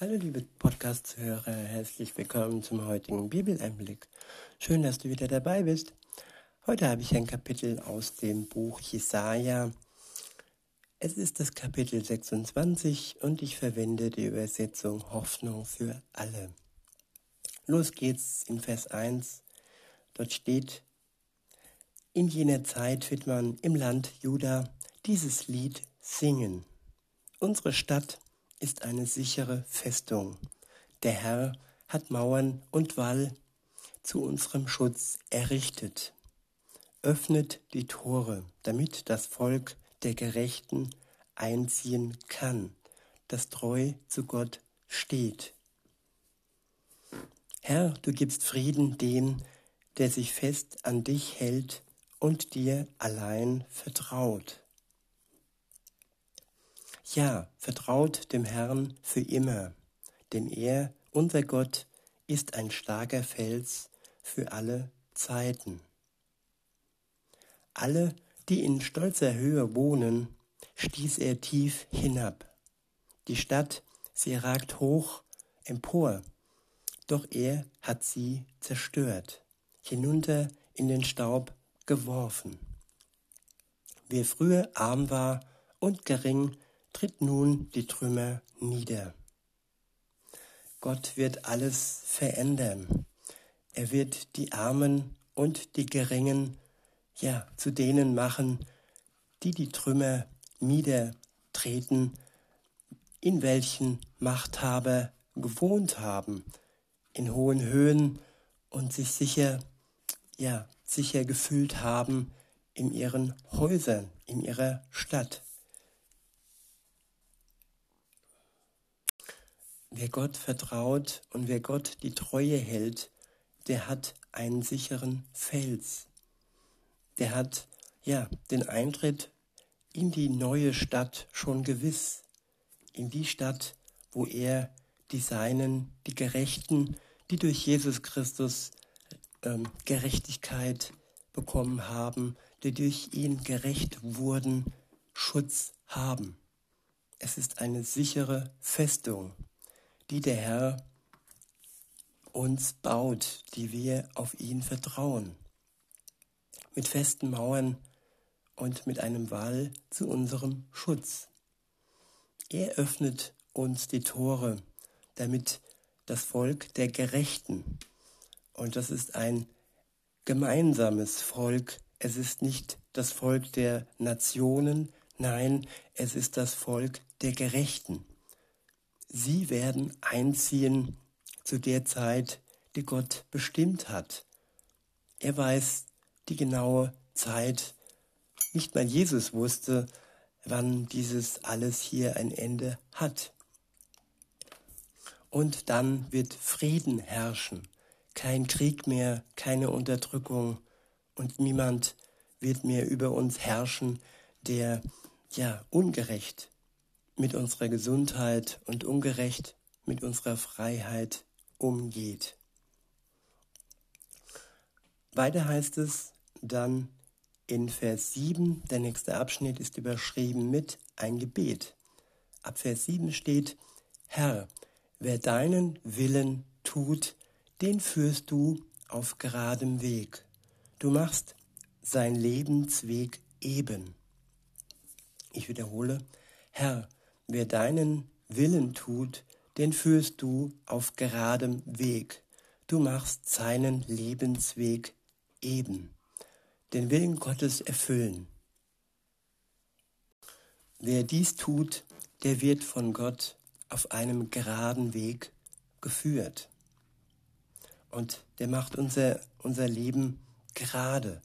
Hallo liebe Podcast-Hörer, herzlich willkommen zum heutigen Bibeleinblick. Schön, dass du wieder dabei bist. Heute habe ich ein Kapitel aus dem Buch Jesaja. Es ist das Kapitel 26 und ich verwende die Übersetzung Hoffnung für alle. Los geht's in Vers 1. Dort steht, in jener Zeit wird man im Land Juda dieses Lied singen. Unsere Stadt ist eine sichere Festung. Der Herr hat Mauern und Wall zu unserem Schutz errichtet. Öffnet die Tore, damit das Volk der Gerechten einziehen kann, das treu zu Gott steht. Herr, du gibst Frieden dem, der sich fest an dich hält und dir allein vertraut. Ja, vertraut dem Herrn für immer, denn er, unser Gott, ist ein starker Fels für alle Zeiten. Alle, die in stolzer Höhe wohnen, stieß er tief hinab. Die Stadt, sie ragt hoch empor, doch er hat sie zerstört, hinunter in den Staub geworfen. Wer früher arm war und gering, tritt nun die Trümmer nieder. Gott wird alles verändern. Er wird die Armen und die Geringen, ja, zu denen machen, die die Trümmer niedertreten, in welchen Machthaber gewohnt haben, in hohen Höhen und sich sicher, ja, sicher gefühlt haben in ihren Häusern, in ihrer Stadt. Wer Gott vertraut und wer Gott die Treue hält, der hat einen sicheren Fels. Der hat ja den Eintritt in die neue Stadt schon gewiss, in die Stadt, wo er die Seinen, die Gerechten, die durch Jesus Christus ähm, Gerechtigkeit bekommen haben, die durch ihn gerecht wurden, Schutz haben. Es ist eine sichere Festung die der Herr uns baut, die wir auf ihn vertrauen. Mit festen Mauern und mit einem Wall zu unserem Schutz. Er öffnet uns die Tore, damit das Volk der Gerechten, und das ist ein gemeinsames Volk, es ist nicht das Volk der Nationen, nein, es ist das Volk der Gerechten. Sie werden einziehen zu der Zeit, die Gott bestimmt hat. Er weiß die genaue Zeit. Nicht mal Jesus wusste, wann dieses alles hier ein Ende hat. Und dann wird Frieden herrschen. Kein Krieg mehr, keine Unterdrückung und niemand wird mehr über uns herrschen, der ja ungerecht mit unserer Gesundheit und ungerecht mit unserer Freiheit umgeht. Weiter heißt es dann in Vers 7, der nächste Abschnitt ist überschrieben mit ein Gebet. Ab Vers 7 steht, Herr, wer deinen Willen tut, den führst du auf geradem Weg. Du machst sein Lebensweg eben. Ich wiederhole, Herr, Wer deinen Willen tut, den führst du auf geradem Weg. Du machst seinen Lebensweg eben. Den Willen Gottes erfüllen. Wer dies tut, der wird von Gott auf einem geraden Weg geführt. Und der macht unser, unser Leben gerade,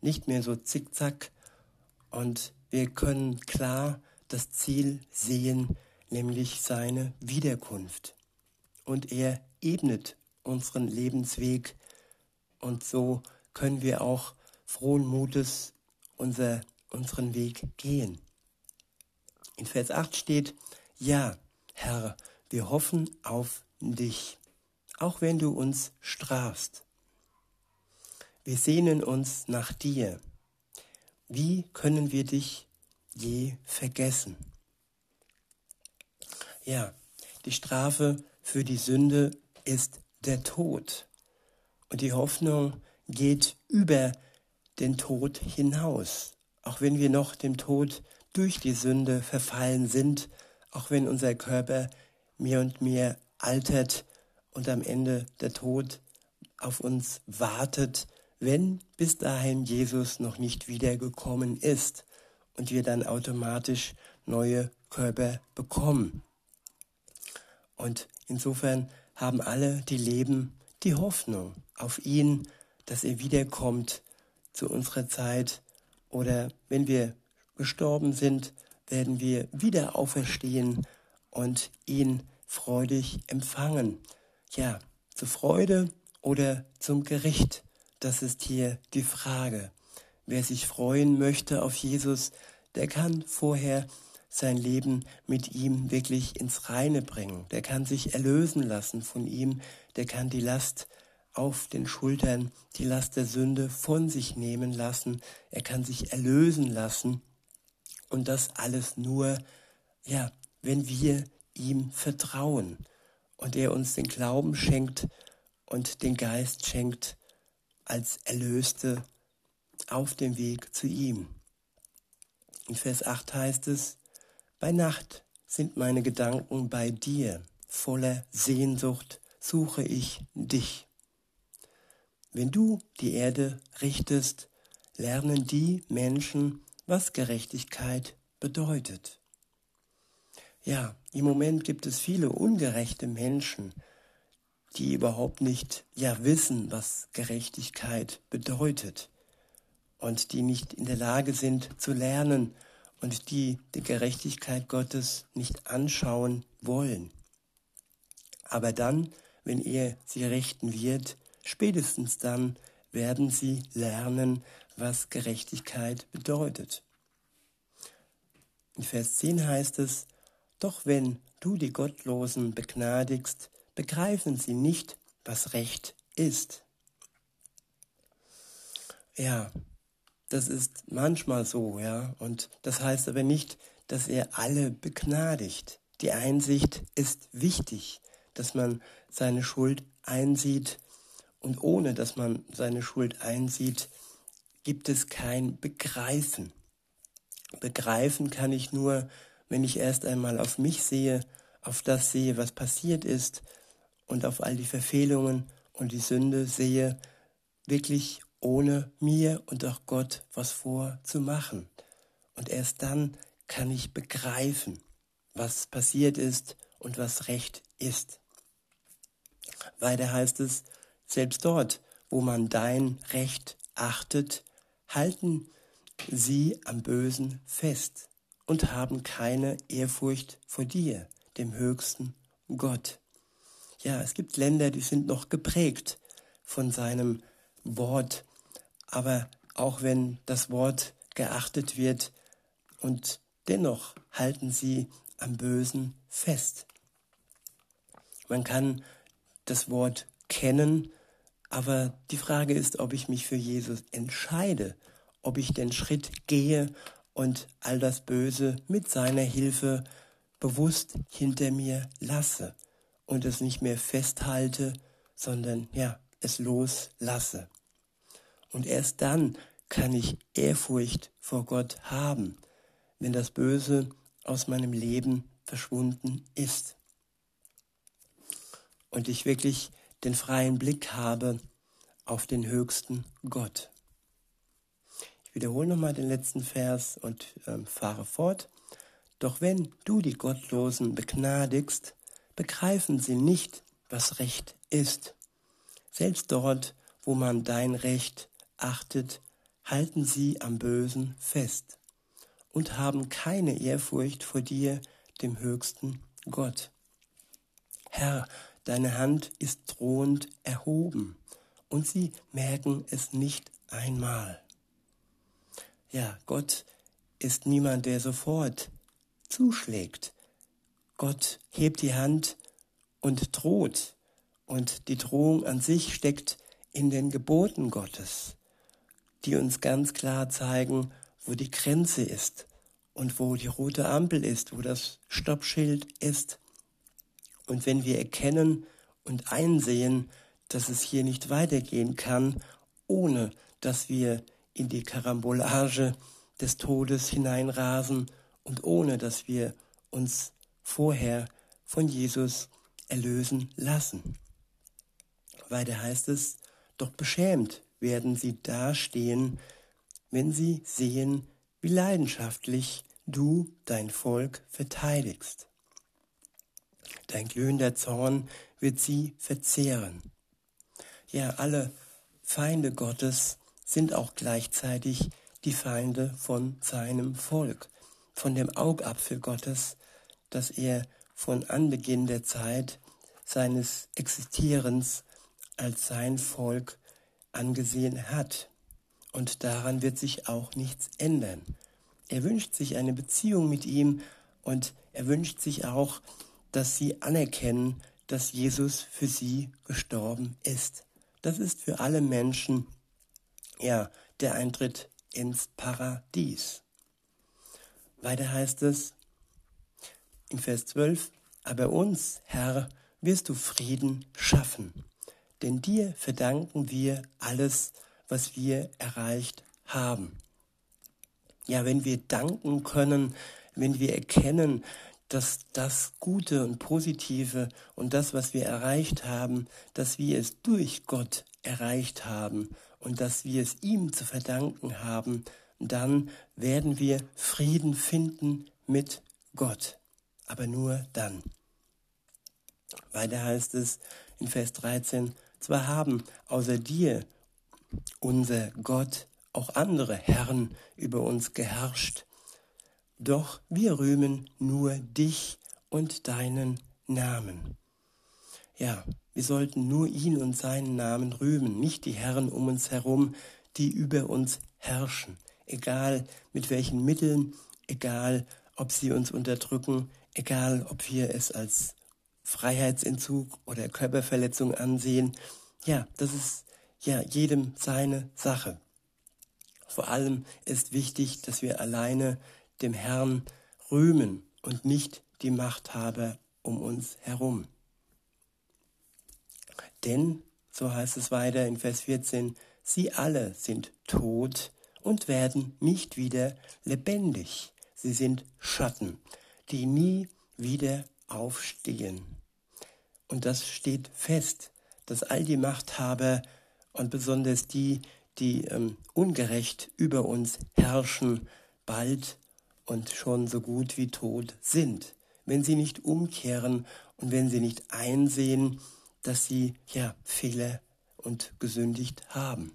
nicht mehr so zickzack. Und wir können klar das Ziel sehen, nämlich seine Wiederkunft. Und er ebnet unseren Lebensweg und so können wir auch frohen Mutes unser, unseren Weg gehen. In Vers 8 steht, ja, Herr, wir hoffen auf dich, auch wenn du uns strafst. Wir sehnen uns nach dir. Wie können wir dich je vergessen. Ja, die Strafe für die Sünde ist der Tod. Und die Hoffnung geht über den Tod hinaus. Auch wenn wir noch dem Tod durch die Sünde verfallen sind, auch wenn unser Körper mehr und mehr altert und am Ende der Tod auf uns wartet, wenn bis dahin Jesus noch nicht wiedergekommen ist und wir dann automatisch neue Körper bekommen. Und insofern haben alle, die leben, die Hoffnung auf ihn, dass er wiederkommt zu unserer Zeit oder wenn wir gestorben sind, werden wir wieder auferstehen und ihn freudig empfangen. Ja, zur Freude oder zum Gericht, das ist hier die Frage. Wer sich freuen möchte auf Jesus, der kann vorher sein Leben mit ihm wirklich ins Reine bringen. Der kann sich erlösen lassen von ihm. Der kann die Last auf den Schultern, die Last der Sünde von sich nehmen lassen. Er kann sich erlösen lassen. Und das alles nur, ja, wenn wir ihm vertrauen und er uns den Glauben schenkt und den Geist schenkt als Erlöste auf dem Weg zu ihm. In Vers 8 heißt es, bei Nacht sind meine Gedanken bei dir, voller Sehnsucht suche ich dich. Wenn du die Erde richtest, lernen die Menschen, was Gerechtigkeit bedeutet. Ja, im Moment gibt es viele ungerechte Menschen, die überhaupt nicht ja wissen, was Gerechtigkeit bedeutet und die nicht in der Lage sind zu lernen, und die die Gerechtigkeit Gottes nicht anschauen wollen. Aber dann, wenn er sie richten wird, spätestens dann werden sie lernen, was Gerechtigkeit bedeutet. In Vers 10 heißt es, Doch wenn du die Gottlosen begnadigst, begreifen sie nicht, was Recht ist. Ja, das ist manchmal so, ja. Und das heißt aber nicht, dass er alle begnadigt. Die Einsicht ist wichtig, dass man seine Schuld einsieht. Und ohne dass man seine Schuld einsieht, gibt es kein Begreifen. Begreifen kann ich nur, wenn ich erst einmal auf mich sehe, auf das sehe, was passiert ist und auf all die Verfehlungen und die Sünde sehe, wirklich ohne mir und auch Gott was vorzumachen. Und erst dann kann ich begreifen, was passiert ist und was Recht ist. Weiter heißt es, selbst dort, wo man dein Recht achtet, halten sie am Bösen fest und haben keine Ehrfurcht vor dir, dem höchsten Gott. Ja, es gibt Länder, die sind noch geprägt von seinem Wort, aber auch wenn das Wort geachtet wird und dennoch halten sie am Bösen fest. Man kann das Wort kennen, aber die Frage ist, ob ich mich für Jesus entscheide, ob ich den Schritt gehe und all das Böse mit seiner Hilfe bewusst hinter mir lasse und es nicht mehr festhalte, sondern ja, es loslasse. Und erst dann kann ich Ehrfurcht vor Gott haben, wenn das Böse aus meinem Leben verschwunden ist. Und ich wirklich den freien Blick habe auf den höchsten Gott. Ich wiederhole nochmal den letzten Vers und äh, fahre fort. Doch wenn du die Gottlosen begnadigst, begreifen sie nicht, was Recht ist. Selbst dort, wo man dein Recht achtet, halten sie am Bösen fest und haben keine Ehrfurcht vor dir, dem höchsten Gott. Herr, deine Hand ist drohend erhoben, und sie merken es nicht einmal. Ja, Gott ist niemand, der sofort zuschlägt. Gott hebt die Hand und droht, und die Drohung an sich steckt in den Geboten Gottes die uns ganz klar zeigen, wo die Grenze ist und wo die rote Ampel ist, wo das Stoppschild ist. Und wenn wir erkennen und einsehen, dass es hier nicht weitergehen kann, ohne dass wir in die Karambolage des Todes hineinrasen und ohne dass wir uns vorher von Jesus erlösen lassen. Weiter heißt es, doch beschämt werden sie dastehen, wenn sie sehen, wie leidenschaftlich du dein Volk verteidigst. Dein glühender Zorn wird sie verzehren. Ja, alle Feinde Gottes sind auch gleichzeitig die Feinde von seinem Volk, von dem Augapfel Gottes, das er von Anbeginn der Zeit seines Existierens als sein Volk angesehen hat. Und daran wird sich auch nichts ändern. Er wünscht sich eine Beziehung mit ihm und er wünscht sich auch, dass sie anerkennen, dass Jesus für sie gestorben ist. Das ist für alle Menschen ja der Eintritt ins Paradies. Weiter heißt es in Vers 12, aber uns, Herr, wirst du Frieden schaffen, denn dir verdanken wir alles, was wir erreicht haben. Ja, wenn wir danken können, wenn wir erkennen, dass das Gute und Positive und das, was wir erreicht haben, dass wir es durch Gott erreicht haben und dass wir es ihm zu verdanken haben, dann werden wir Frieden finden mit Gott. Aber nur dann. Weiter heißt es in Vers 13, zwar haben außer dir, unser Gott, auch andere Herren über uns geherrscht, doch wir rühmen nur dich und deinen Namen. Ja, wir sollten nur ihn und seinen Namen rühmen, nicht die Herren um uns herum, die über uns herrschen, egal mit welchen Mitteln, egal ob sie uns unterdrücken, egal ob wir es als Freiheitsentzug oder Körperverletzung ansehen. Ja, das ist ja jedem seine Sache. Vor allem ist wichtig, dass wir alleine dem Herrn rühmen und nicht die Machthaber um uns herum. Denn, so heißt es weiter in Vers 14, sie alle sind tot und werden nicht wieder lebendig. Sie sind Schatten, die nie wieder aufstehen. Und das steht fest, dass all die Machthaber und besonders die, die ähm, ungerecht über uns herrschen, bald und schon so gut wie tot sind, wenn sie nicht umkehren und wenn sie nicht einsehen, dass sie ja Fehler und gesündigt haben.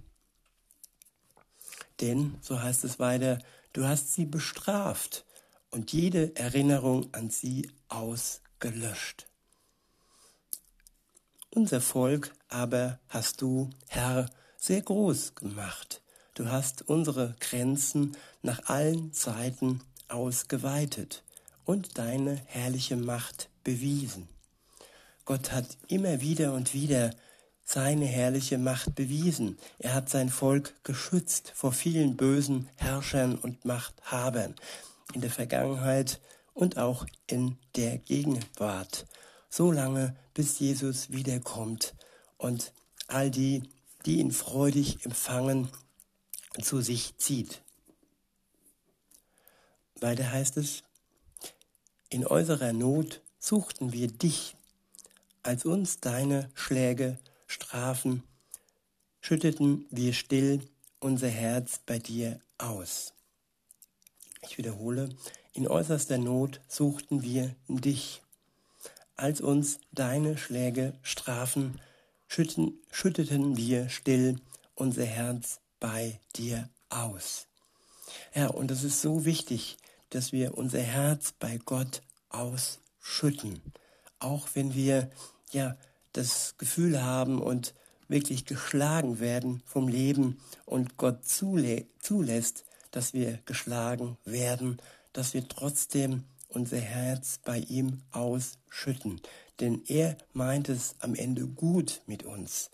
Denn, so heißt es weiter, du hast sie bestraft und jede Erinnerung an sie ausgelöscht. Unser Volk aber hast du, Herr, sehr groß gemacht. Du hast unsere Grenzen nach allen Seiten ausgeweitet und deine herrliche Macht bewiesen. Gott hat immer wieder und wieder seine herrliche Macht bewiesen. Er hat sein Volk geschützt vor vielen bösen Herrschern und Machthabern in der Vergangenheit und auch in der Gegenwart. So lange, bis Jesus wiederkommt und all die, die ihn freudig empfangen, zu sich zieht. Weiter heißt es, in äußerer Not suchten wir dich, als uns deine Schläge strafen, schütteten wir still unser Herz bei dir aus. Ich wiederhole, in äußerster Not suchten wir dich. Als uns deine Schläge strafen, schütten, schütteten wir still unser Herz bei dir aus. Ja, und es ist so wichtig, dass wir unser Herz bei Gott ausschütten. Auch wenn wir ja das Gefühl haben und wirklich geschlagen werden vom Leben und Gott zulässt, dass wir geschlagen werden, dass wir trotzdem unser Herz bei ihm ausschütten. Denn er meint es am Ende gut mit uns.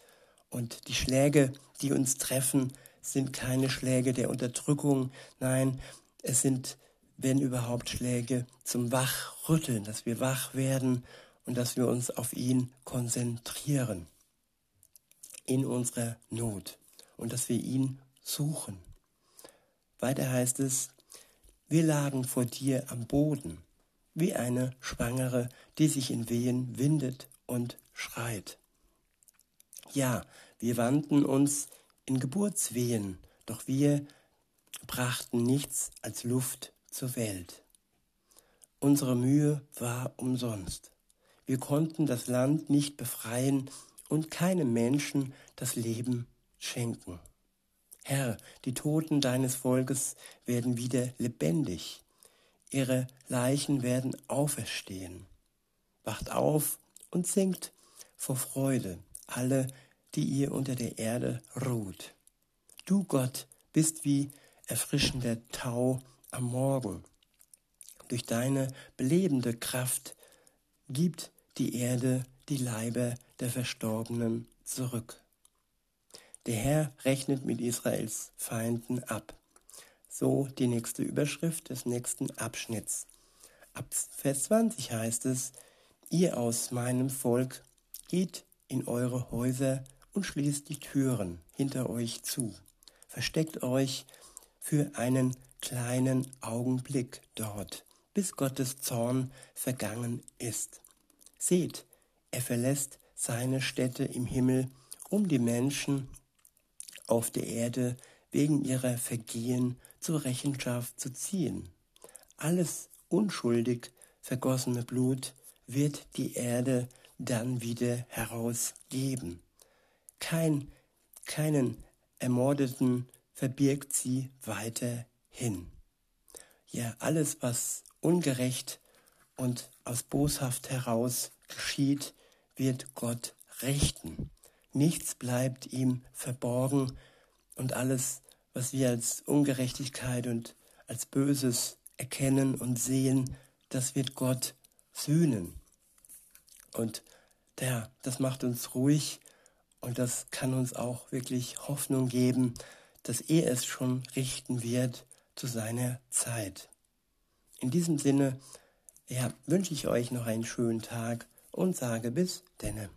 Und die Schläge, die uns treffen, sind keine Schläge der Unterdrückung. Nein, es sind wenn überhaupt Schläge zum Wachrütteln, dass wir wach werden und dass wir uns auf ihn konzentrieren in unserer Not und dass wir ihn suchen. Weiter heißt es, wir lagen vor dir am Boden, wie eine Schwangere, die sich in Wehen windet und schreit. Ja, wir wandten uns in Geburtswehen, doch wir brachten nichts als Luft zur Welt. Unsere Mühe war umsonst. Wir konnten das Land nicht befreien und keinem Menschen das Leben schenken. Herr, die Toten deines Volkes werden wieder lebendig, ihre Leichen werden auferstehen. Wacht auf und singt vor Freude alle, die ihr unter der Erde ruht. Du Gott bist wie erfrischender Tau am Morgen. Durch deine belebende Kraft gibt die Erde die Leiber der Verstorbenen zurück. Der Herr rechnet mit Israels Feinden ab. So die nächste Überschrift des nächsten Abschnitts. Ab Vers 20 heißt es, ihr aus meinem Volk geht in eure Häuser und schließt die Türen hinter euch zu. Versteckt euch für einen kleinen Augenblick dort, bis Gottes Zorn vergangen ist. Seht, er verlässt seine Städte im Himmel, um die Menschen auf der Erde wegen ihrer Vergehen zur Rechenschaft zu ziehen. Alles unschuldig vergossene Blut wird die Erde dann wieder herausgeben. Kein, keinen Ermordeten verbirgt sie weiterhin. Ja, alles, was ungerecht und aus Boshaft heraus geschieht, wird Gott richten. Nichts bleibt ihm verborgen und alles, was wir als Ungerechtigkeit und als Böses erkennen und sehen, das wird Gott sühnen. Und der, das macht uns ruhig und das kann uns auch wirklich Hoffnung geben, dass er es schon richten wird zu seiner Zeit. In diesem Sinne ja, wünsche ich euch noch einen schönen Tag und sage bis denne.